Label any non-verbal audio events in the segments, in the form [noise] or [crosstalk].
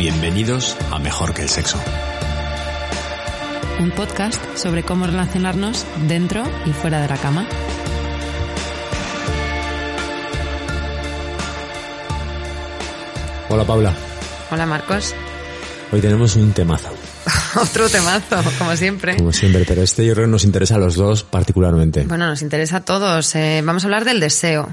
Bienvenidos a Mejor que el Sexo. Un podcast sobre cómo relacionarnos dentro y fuera de la cama. Hola Paula, Hola Marcos. hoy tenemos un temazo, [laughs] Otro temazo, como siempre. como siempre, pero este yo creo que nos interesa a los dos particularmente. Bueno, nos interesa a todos. Eh, vamos a hablar del deseo.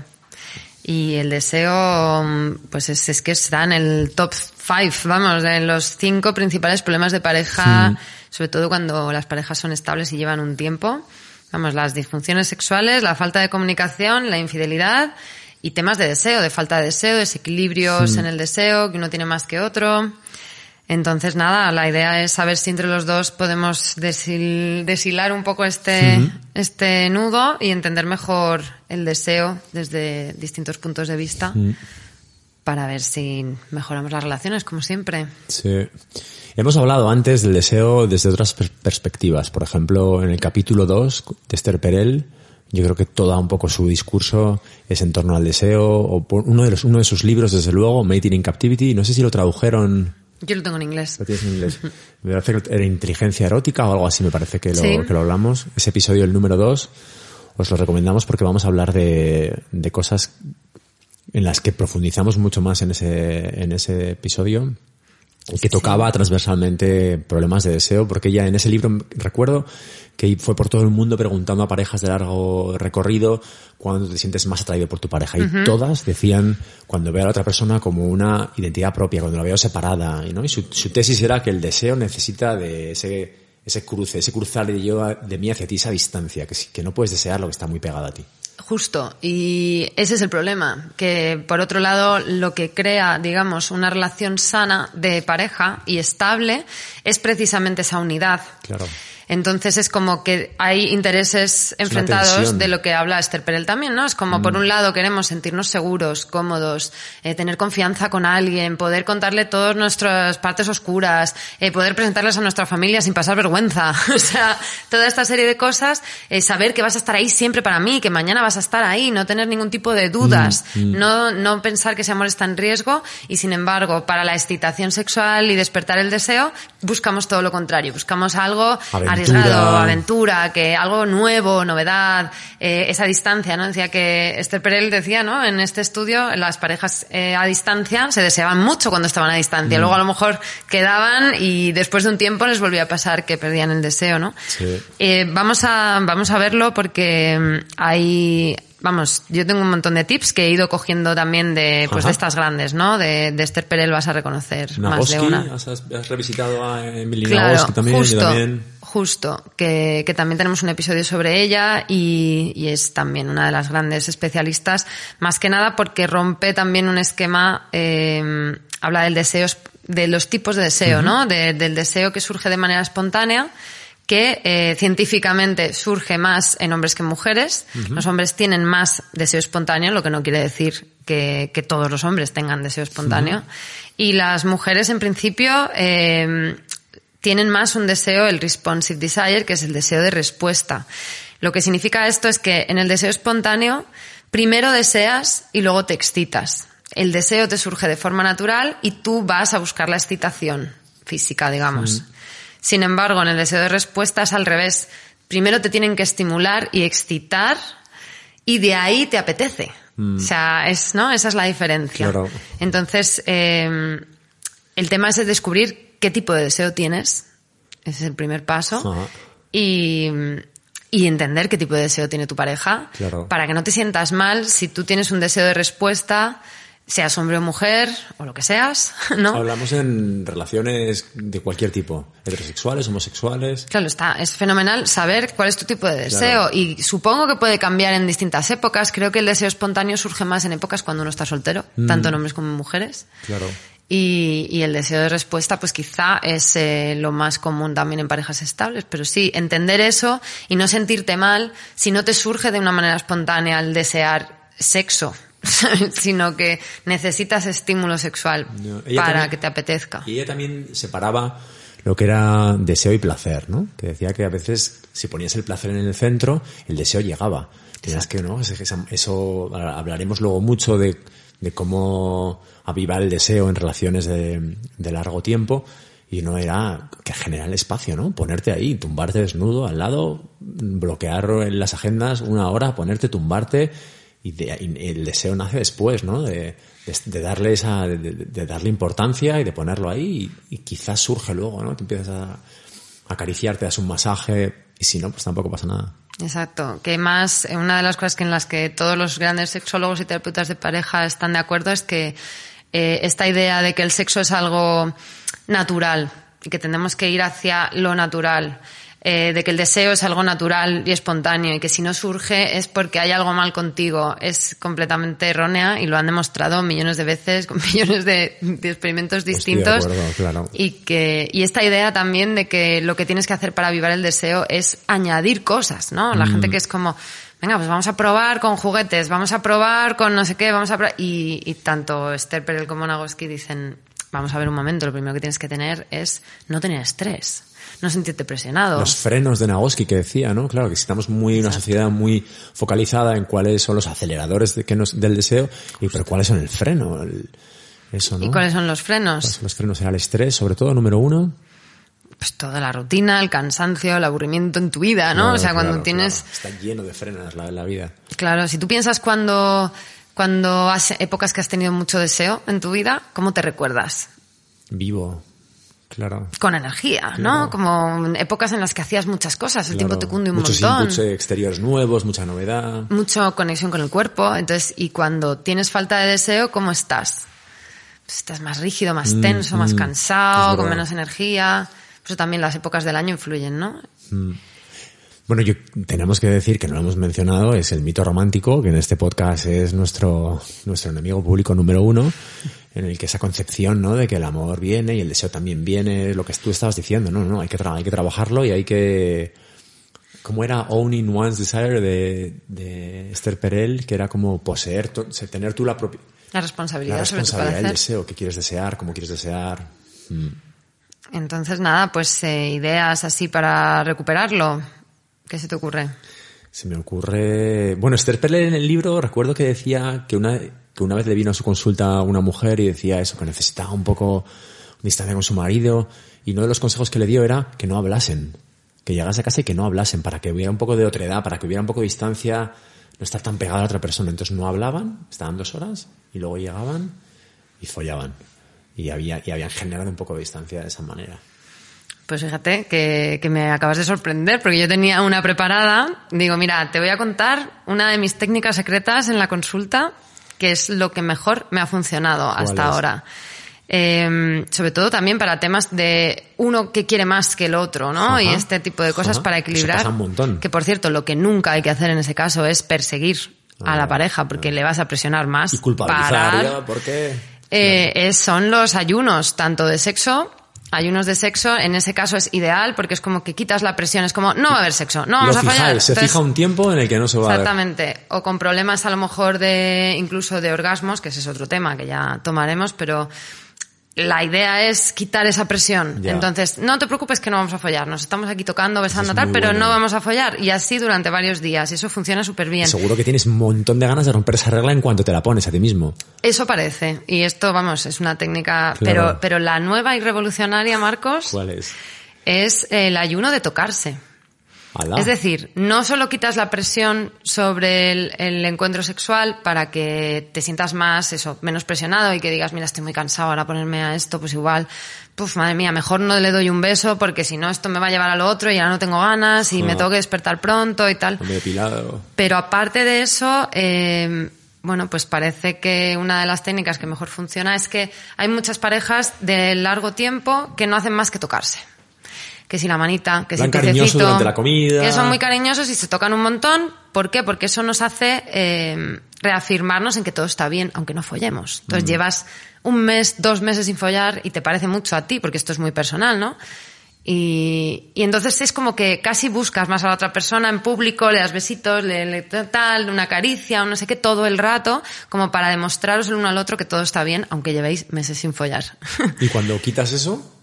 Y el deseo, mm, pues es, es que está en el top five, vamos, de los cinco principales problemas de pareja, sobre todo cuando las parejas son estables y llevan un tiempo. Vamos, las disfunciones sexuales, la falta de comunicación, la infidelidad y temas de deseo, de falta de deseo, desequilibrios en el deseo, que uno tiene más que otro. Entonces, nada, la idea es saber si entre los dos podemos deshilar un poco este, este nudo y entender mejor el deseo desde distintos puntos de vista para ver si mejoramos las relaciones, como siempre. Sí. Hemos hablado antes del deseo desde otras per- perspectivas. Por ejemplo, en el capítulo 2 de Esther Perel, yo creo que todo un poco su discurso es en torno al deseo, o por uno de, los, uno de sus libros, desde luego, Mating in Captivity, no sé si lo tradujeron, Yo lo tengo en inglés. lo tienes en inglés, [laughs] me parece que era inteligencia erótica o algo así, me parece que lo, Sí. que lo hablamos. Ese episodio, el número 2, os lo recomendamos porque vamos a hablar de, de cosas en las que profundizamos mucho más en ese, en ese episodio que tocaba transversalmente problemas de deseo, porque ella en ese libro recuerdo que fue por todo el mundo preguntando a parejas de largo recorrido cuándo te sientes más atraído por tu pareja. Y todas decían cuando veo a la otra persona como una identidad propia, cuando la veo separada. ¿no? Y su, su tesis era que el deseo necesita de ese, ese cruce, ese cruzar de yo de mí hacia ti, esa distancia, que, que no puedes desear lo que está muy pegado a ti. Justo, y ese es el problema, que por otro lado lo que crea, digamos, una relación sana de pareja y estable es precisamente esa unidad. Claro. Entonces es como que hay intereses enfrentados de lo que habla Esther Perel también, ¿no? Es como por un lado queremos sentirnos seguros, cómodos, eh, tener confianza con alguien, poder contarle todas nuestras partes oscuras, eh, poder presentarles a nuestra familia sin pasar vergüenza. [laughs] o sea, toda esta serie de cosas, eh, saber que vas a estar ahí siempre para mí, que mañana vas a estar ahí, no tener ningún tipo de dudas, no, no pensar que ese amor está en riesgo y sin embargo, para la excitación sexual y despertar el deseo, buscamos todo lo contrario, buscamos algo. Arriesgado, aventura, que algo nuevo, novedad, eh, esa distancia, ¿no? Decía que Esther Perel decía, ¿no? En este estudio, las parejas eh, a distancia se deseaban mucho cuando estaban a Mm. distancia. Luego a lo mejor quedaban y después de un tiempo les volvía a pasar que perdían el deseo, ¿no? Sí. Eh, vamos a, vamos a verlo porque mm, hay, vamos, yo tengo un montón de tips que he ido cogiendo también de, pues Ajá. de estas grandes, ¿no? De, de Esther Perel vas a reconocer más de una. ¿has, has revisitado a Emily Claro, Nagoski también? justo, también. justo, que, que también tenemos un episodio sobre ella y, y es también una de las grandes especialistas, más que nada porque rompe también un esquema, eh, habla del deseo, de los tipos de deseo, ¿no? De- del deseo que surge de manera espontánea, que eh, científicamente surge más en hombres que en mujeres. Los hombres tienen más deseo espontáneo, lo que no quiere decir que, que todos los hombres tengan deseo espontáneo. Y las mujeres, en principio, eh, tienen más un deseo, el responsive desire, que es el deseo de respuesta. Lo que significa esto es que en el deseo espontáneo, primero deseas y luego te excitas. El deseo te surge de forma natural y tú vas a buscar la excitación física, digamos. Sin embargo, en el deseo de respuesta es al revés. Primero te tienen que estimular y excitar y de ahí te apetece. O sea, es, ¿no? Esa es la diferencia. Claro. Entonces, eh, el tema es de descubrir qué tipo de deseo tienes. Ese es el primer paso. Ajá. Y, y entender qué tipo de deseo tiene tu pareja. Claro. Para que no te sientas mal si tú tienes un deseo de respuesta, seas hombre o mujer, o lo que seas, [laughs] ¿no? Hablamos en relaciones de cualquier tipo, heterosexuales, homosexuales. Claro, está, es fenomenal saber cuál es tu tipo de deseo Claro. y supongo que puede cambiar en distintas épocas. Creo que el deseo espontáneo surge más en épocas cuando uno está soltero, Mm. tanto en hombres como en mujeres. Claro. Y, y el deseo de respuesta, pues quizá es eh, lo más común también en parejas estables. Pero sí, entender eso y no sentirte mal si no te surge de una manera espontánea el desear sexo, [laughs] sino que necesitas estímulo sexual No, para también- que te apetezca. Y ella también separaba lo que era deseo y placer, ¿no? Que decía que a veces si ponías el placer en el centro, el deseo llegaba. Tenías que, ¿no? Eso, hablaremos luego mucho de de cómo avivar el deseo en relaciones de, de largo tiempo y no era que generar el espacio, ¿no? Ponerte ahí, tumbarte desnudo al lado, bloquear en las agendas una hora, ponerte, tumbarte y, de, y el deseo nace después, ¿no? De, darle esa, de, darle importancia y de ponerlo ahí y, quizás surge luego, ¿no? Te empiezas a acariciarte, das un masaje y si no, pues tampoco pasa nada. Exacto. Que más, una de las cosas que en las que todos los grandes sexólogos y terapeutas de pareja están de acuerdo es que eh, esta idea de que el sexo es algo natural y que tenemos que ir hacia lo natural, eh, de que el deseo es algo natural y espontáneo y que si no surge es porque hay algo mal contigo, es completamente errónea y lo han demostrado millones de veces con [laughs] millones de, de experimentos distintos. Acuerdo, claro. Y que, y esta idea también de que lo que tienes que hacer para avivar el deseo es añadir cosas, ¿no? La mm. gente que es como, venga, pues vamos a probar con juguetes, vamos a probar con no sé qué, vamos a probar. Y, y tanto Esther Perel como Nagoski dicen, vamos a ver un momento, lo primero que tienes que tener es no tener estrés no sentirte presionado. Los frenos de Nagoski que decía, ¿no? Claro, que estamos muy en una sociedad muy focalizada en cuáles son los aceleradores de que nos, del deseo y pero cuáles son el freno, el, eso, ¿no? ¿Y cuáles son los frenos? Son los frenos era el estrés, sobre todo número uno. Pues toda la rutina, el cansancio, el aburrimiento en tu vida, ¿no? Claro, o sea, cuando claro, tienes... claro. Está lleno de frenos la, la vida. Claro, si tú piensas cuando, cuando has épocas que has tenido mucho deseo en tu vida, ¿cómo te recuerdas? Vivo, Claro. Con energía, claro. ¿no? Como épocas en las que hacías muchas cosas, el claro. tiempo te cunde un Muchos montón. Muchos inputs exteriores nuevos, mucha novedad. Mucha conexión con el cuerpo. Entonces, y cuando tienes falta de deseo, ¿cómo estás? Pues estás más rígido, más tenso, mm, más mm, cansado, con menos energía. Por eso también las épocas del año influyen, ¿no? Mm. Bueno, yo, tenemos que decir que no lo hemos mencionado, es el mito romántico, que en este podcast es nuestro, nuestro enemigo público número uno, en el que esa concepción, ¿no? De que el amor viene y el deseo también viene, lo que tú estabas diciendo, no, no, hay que, hay que trabajarlo y hay que, ¿cómo era Owning One's Desire de, de Esther Perel? Que era como poseer, tener tú la propia... La responsabilidad, la responsabilidad del deseo, qué quieres desear, cómo quieres desear. Mm. Entonces, nada, pues eh, ideas así para recuperarlo. ¿Qué se te ocurre? Se me ocurre. Bueno, Esther Perel en el libro recuerdo que decía que una, que una vez le vino a su consulta una mujer y decía eso, que necesitaba un poco distancia con su marido. Y uno de los consejos que le dio era que no hablasen. Que llegase a casa y que no hablasen, para que hubiera un poco de otredad, para que hubiera un poco de distancia, no estar tan pegada a otra persona. Entonces no hablaban, estaban dos horas y luego llegaban y follaban. Y, había, y habían generado un poco de distancia de esa manera. Pues fíjate que, que, me acabas de sorprender, porque yo tenía una preparada. Digo, mira, te voy a contar una de mis técnicas secretas en la consulta, que es lo que mejor me ha funcionado hasta es? ahora. Eh, sobre todo también para temas de uno que quiere más que el otro, ¿no? Ajá. Y este tipo de cosas Ajá. para equilibrar. Eso pasa un montón. Que por cierto, lo que nunca hay que hacer en ese caso es perseguir a la Ah, pareja, porque ah. le vas a presionar más. Y culpabilizar, ¿por qué? Eh, es- son los ayunos, tanto de sexo, ayunos de sexo, en ese caso es ideal porque es como que quitas la presión, es como no va a haber sexo, no vamos Lo a fallar. fijáis, se Entonces, fija un tiempo en el que no se va a ver. Exactamente, o con problemas a lo mejor de incluso de orgasmos, que ese es otro tema que ya tomaremos, pero la idea es quitar esa presión. Ya. Entonces, no te preocupes que no vamos a follar, nos estamos aquí tocando, besando es tal, pero bueno. no vamos a follar y así durante varios días y eso funciona súper bien. Seguro que tienes un montón de ganas de romper esa regla en cuanto te la pones a ti mismo. Eso parece. Y esto, vamos, es una técnica. Claro. Pero, pero la nueva y revolucionaria, Marcos, ¿Cuál es? es el ayuno de tocarse. Alá. Es decir, no solo quitas la presión sobre el, el encuentro sexual para que te sientas más, eso, menos presionado y que digas, mira, estoy muy cansado ahora ponerme a esto, pues igual, puf, madre mía, mejor no le doy un beso porque si no esto me va a llevar a lo otro y ahora no tengo ganas y Ah. me tengo que despertar pronto y tal. Depilado. Pero aparte de eso, eh, bueno, pues parece que una de las técnicas que mejor funciona es que hay muchas parejas de largo tiempo que no hacen más que tocarse. Que si la manita, que si el piececito, durante la comida. Que son muy cariñosos y se tocan un montón. ¿Por qué? Porque eso nos hace eh, reafirmarnos en que todo está bien, aunque no follemos. Entonces Mm. llevas un mes, dos meses sin follar y te parece mucho a ti, porque esto es muy personal, ¿no? Y, y entonces es como que casi buscas más a la otra persona en público, le das besitos, le, le tal, una caricia, un no sé qué, todo el rato, como para demostraros el uno al otro que todo está bien, aunque llevéis meses sin follar. Y cuando quitas eso,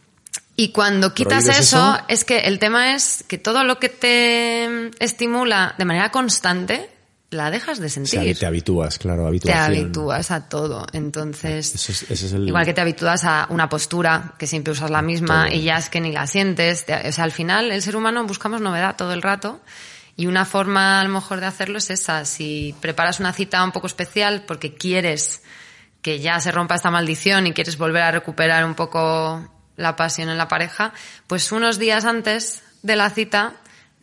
Y cuando quitas ¿Prohíbes eso, eso? es que el tema es que todo lo que te estimula de manera constante, la dejas de O sentir. sea, te habitúas, claro, te habitúas a todo. Entonces, Eso es, ese es el... igual que te habitúas a una postura, que siempre usas la misma Todo. y ya es que ni la sientes. Te- O sea, al final, el ser humano buscamos novedad todo el rato. Y una forma, a lo mejor, de hacerlo es esa. Si preparas una cita un poco especial porque quieres que ya se rompa esta maldición y quieres volver a recuperar un poco la pasión en la pareja, pues unos días antes de la cita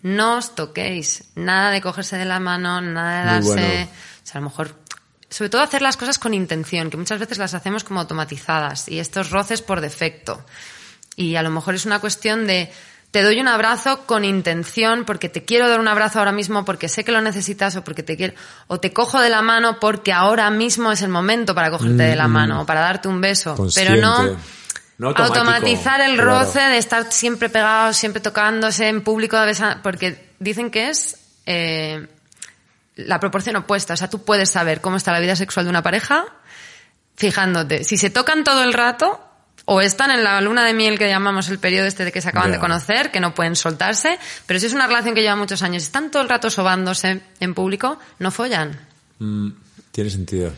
no os toquéis. Nada de cogerse de la mano, nada de darse... bueno. O sea, a lo mejor... Sobre todo hacer las cosas con intención, que muchas veces las hacemos como automatizadas y estos roces por defecto. Y a lo mejor es una cuestión de te doy un abrazo con intención porque te quiero dar un abrazo ahora mismo porque sé que lo necesitas o porque te quiero o te cojo de la mano porque ahora mismo es el momento para cogerte de la mano o para darte un beso, Consciente. pero no Mm, No automático, automatizar el claro. roce de estar siempre pegados, siempre tocándose en público, porque dicen que es eh, la proporción opuesta. O sea, tú puedes saber cómo está la vida sexual de una pareja fijándote. Si se tocan todo el rato, o están en la luna de miel que llamamos el periodo este de que se acaban de conocer, que no pueden soltarse, pero si es una relación que lleva muchos años y están todo el rato sobándose en público, no follan. Mm, tiene sentido.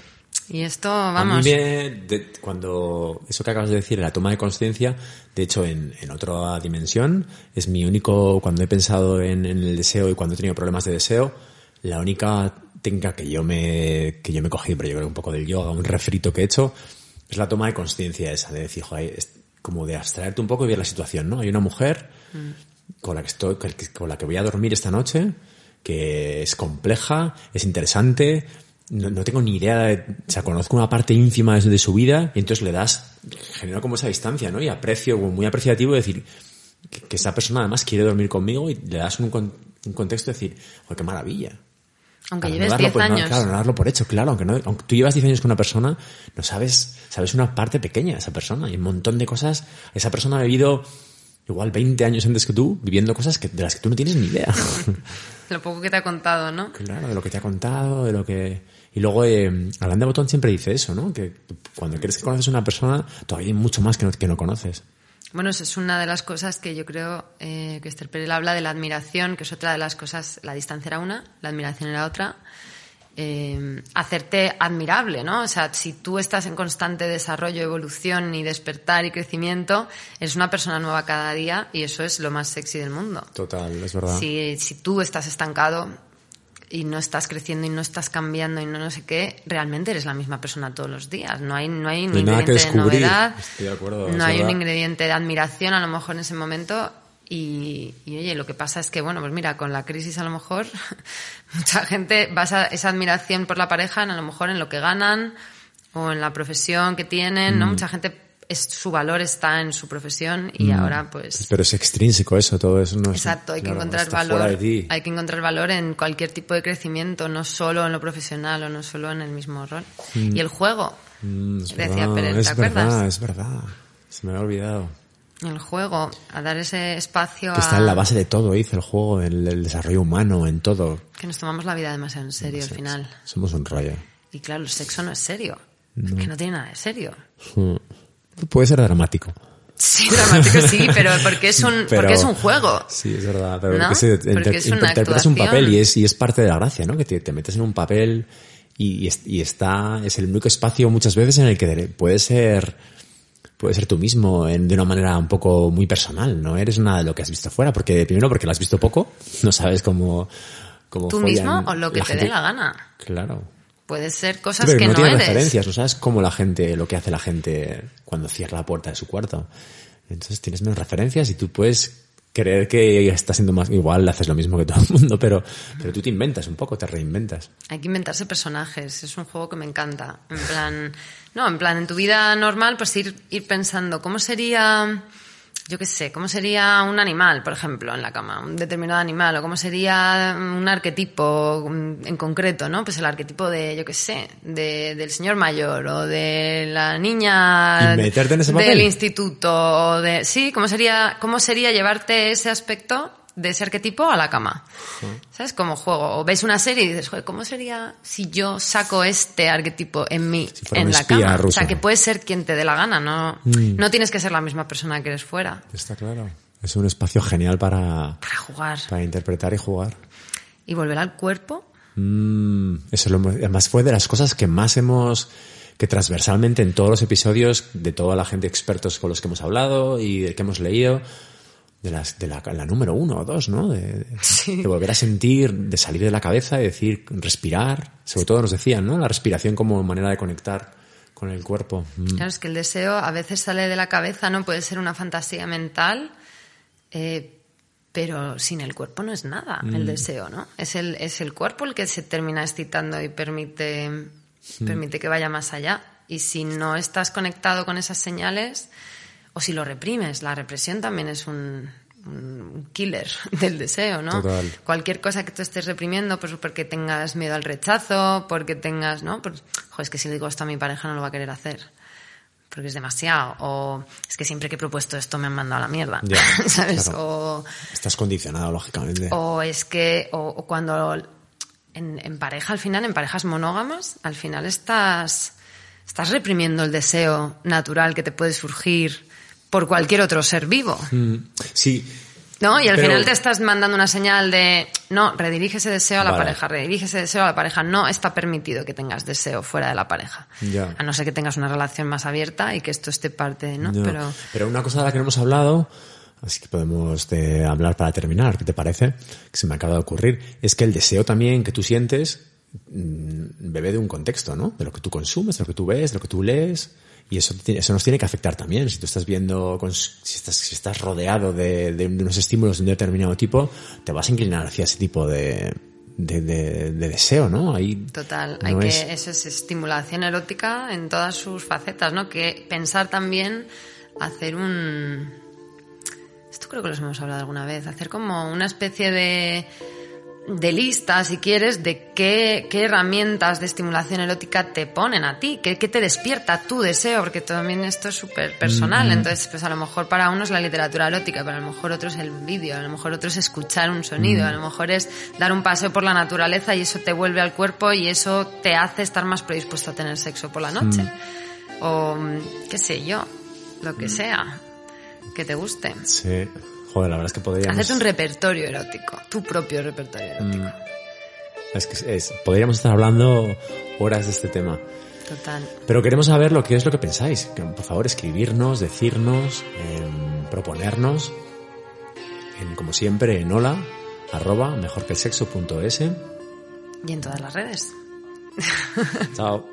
Y esto, A vamos. mí me, de- cuando eso que acabas de decir, la toma de conciencia, de hecho en, en otra dimensión, es mi único, cuando he pensado en, en el deseo y cuando he tenido problemas de deseo, la única técnica que yo me, que yo me he cogido, pero yo creo un poco del yoga, un refrito que he hecho, es la toma de conciencia esa, de decir, joder, es como de abstraerte un poco y ver la situación, ¿no? Hay una mujer con la que estoy, con la que voy a dormir esta noche, que es compleja, es interesante, no, no tengo ni idea de, o sea, conozco una parte ínfima de, de su vida y entonces le das, genera como esa distancia, ¿no? Y aprecio, muy apreciativo de decir que, que esa persona además quiere dormir conmigo y le das un, un contexto de decir, joder, qué maravilla. Aunque no lleves darlo 10 por- no, años. claro, no darlo por hecho, claro. Aunque, no, aunque tú llevas 10 años con una persona, no sabes, sabes una parte pequeña de esa persona. Y un montón de cosas. Esa persona ha vivido igual 20 años antes que tú, viviendo cosas que, de las que tú no tienes ni idea. [laughs] Lo poco que te ha contado, ¿no? claro, de lo que te ha contado, de lo que... Y luego, eh, Alain de Botón siempre dice eso, ¿no? Que cuando crees que conoces a una persona, todavía hay mucho más que no, que no conoces. Bueno, eso es una de las cosas que yo creo eh, que Esther Perel habla de la admiración, que es otra de las cosas, la distancia era una, la admiración era otra. Eh, hacerte admirable, ¿no? O sea, si tú estás en constante desarrollo, evolución y despertar y crecimiento, eres una persona nueva cada día y eso es lo más sexy del mundo. Total, es verdad. Si, si tú estás estancado y no estás creciendo y no estás cambiando y no no sé qué, realmente eres la misma persona todos los días. No hay, no hay un No ingrediente de novedad, Estoy de acuerdo, no hay un verdad. ingrediente de admiración a lo mejor en ese momento. Y, y, oye, lo que pasa es que, bueno, pues mira, con la crisis a lo mejor [laughs] mucha gente basa esa admiración por la pareja en a lo mejor en lo que ganan o en la profesión que tienen, Mm. ¿no? Mucha gente, es, su valor está en su profesión y Mm. ahora pues... Pero es extrínseco eso, todo eso no es... Exacto, hay que claro, encontrar está valor. Hay que encontrar valor en cualquier tipo de crecimiento, no solo en lo profesional o no solo en el mismo rol. Y el juego, Mm, es decía verdad, Pérez, ¿te es acuerdas? verdad, es verdad. Se me había olvidado. El juego, a dar ese espacio Que a está en la base de todo, dice el juego, en el desarrollo humano, en todo. que nos tomamos la vida demasiado en serio al final. Somos un rollo. Y claro, el sexo no es serio. Es que no tiene nada de serio. Mm. Puede ser dramático. Sí, dramático sí, [laughs] pero porque es un, Pero- porque es un juego. Sí, es verdad. Pero ¿No? porque se- Porque es una interpretas un papel y es, y es parte de la gracia, ¿no? Que te, te metes en un papel y, y es- y está, es el único espacio muchas veces en el que puedes ser, puedes ser tú mismo en- de una manera un poco muy personal. No eres nada de lo que has visto fuera, porque primero porque lo has visto poco, no sabes cómo, cómo Tú mismo o lo que te gente. dé la gana. Claro. Puede ser cosas pero que no, no, tienes eres. referencias, no sabes cómo la gente, lo que hace la gente cuando cierra la puerta de su cuarto. Entonces tienes menos referencias y tú puedes creer que estás siendo más, igual haces lo mismo que todo el mundo, pero, pero tú te inventas un poco, te reinventas. Hay que inventarse personajes, es un juego que me encanta. En plan, no, en plan, en tu vida normal, pues ir, ir pensando, ¿cómo sería, yo qué sé, cómo sería un animal, por ejemplo, en la cama, un determinado animal, o cómo sería un arquetipo mm, en concreto, ¿no? Pues el arquetipo de, yo qué sé, de, del señor mayor, o de la niña del papel. instituto, o de, sí, ¿cómo sería, cómo sería llevarte ese aspecto de ese arquetipo a la cama? ¿Sabes? Como juego. O ves una serie y dices, joder, ¿cómo sería si yo saco este arquetipo en mí, Si en la cama? O sea, que puedes ser quien te dé la gana, no, Mm. no tienes que ser la misma persona que eres fuera Está claro. Es un espacio genial para, para jugar. para interpretar y jugar. Y volver al cuerpo, Mm, eso lo, además fue de las cosas que más hemos que transversalmente en todos los episodios de toda la gente expertos con los que hemos hablado y de que hemos leído de las de la, la número uno o dos, ¿no? De, Sí. de volver a sentir, de salir de la cabeza y decir, respirar. Sobre todo nos decían, ¿no? La respiración como manera de conectar con el cuerpo. Mm. Claro, es que el deseo a veces sale de la cabeza, ¿no? Puede ser una fantasía mental, eh, pero sin el cuerpo no es nada Mm. el deseo, ¿no? Es el, es el cuerpo el que se termina excitando y permite, Mm. permite que vaya más allá. Y si no estás conectado con esas señales, o si lo reprimes, la represión también es un, un killer [laughs] del deseo, ¿no? Total. Cualquier cosa que tú estés reprimiendo, pues porque tengas miedo al rechazo, porque tengas, ¿no? Pues, joder, es que si le digo esto a mi pareja no lo va a querer hacer porque es demasiado. O es que siempre que he propuesto esto me han mandado a la mierda. Ya, [laughs] ¿Sabes? claro. O, Estás condicionado, lógicamente. o es que, o, o cuando en, en pareja, al final, en parejas monógamas, al final estás, estás reprimiendo el deseo natural que te puede surgir por cualquier otro ser vivo. Mm, Sí, ¿No? Y al Pero- final te estás mandando una señal de, no, redirige ese deseo a la Vale. pareja, redirige ese deseo a la pareja. No está permitido que tengas deseo fuera de la pareja. Ya. A no ser que tengas una relación más abierta y que esto esté parte, ¿no? No, Pero, pero una cosa de la que no hemos hablado, así que podemos eh, hablar para terminar, ¿qué te parece? Que se me acaba de ocurrir, es que el deseo también que tú sientes mm, bebe de un contexto, ¿no? De lo que tú consumes, de lo que tú ves, de lo que tú lees. Y eso, eso nos tiene que afectar también. Si tú estás viendo, con- si estás, si estás rodeado de, de unos estímulos de un determinado tipo, te vas a inclinar hacia ese tipo de, de, de- de deseo, ¿no? Ahí Total, no hay que, es- eso es estimulación erótica en todas sus facetas, ¿no? Que pensar también hacer un, esto creo que los hemos hablado alguna vez, hacer como una especie de, de lista, si quieres, de qué, qué herramientas de estimulación erótica te ponen a ti, qué, qué te despierta tu deseo, porque también esto es súper personal, entonces pues a lo mejor para uno es la literatura erótica, pero a lo mejor otro es el vídeo, a lo mejor otro es escuchar un sonido, a lo mejor es dar un paseo por la naturaleza y eso te vuelve al cuerpo y eso te hace estar más predispuesto a tener sexo por la noche. O mm, qué sé yo, lo que sea, que te guste. Sí. Joder, la verdad es que podríamos... Hacerte un repertorio erótico, tu propio repertorio erótico. Es que es- podríamos estar hablando horas de este tema. Total. Pero queremos saber lo que es lo que pensáis. Por favor, escribirnos, decirnos, em, proponernos. En, como siempre, en hola, arroba, mejorquelsexo.es. Y en todas las redes. Chao. [laughs]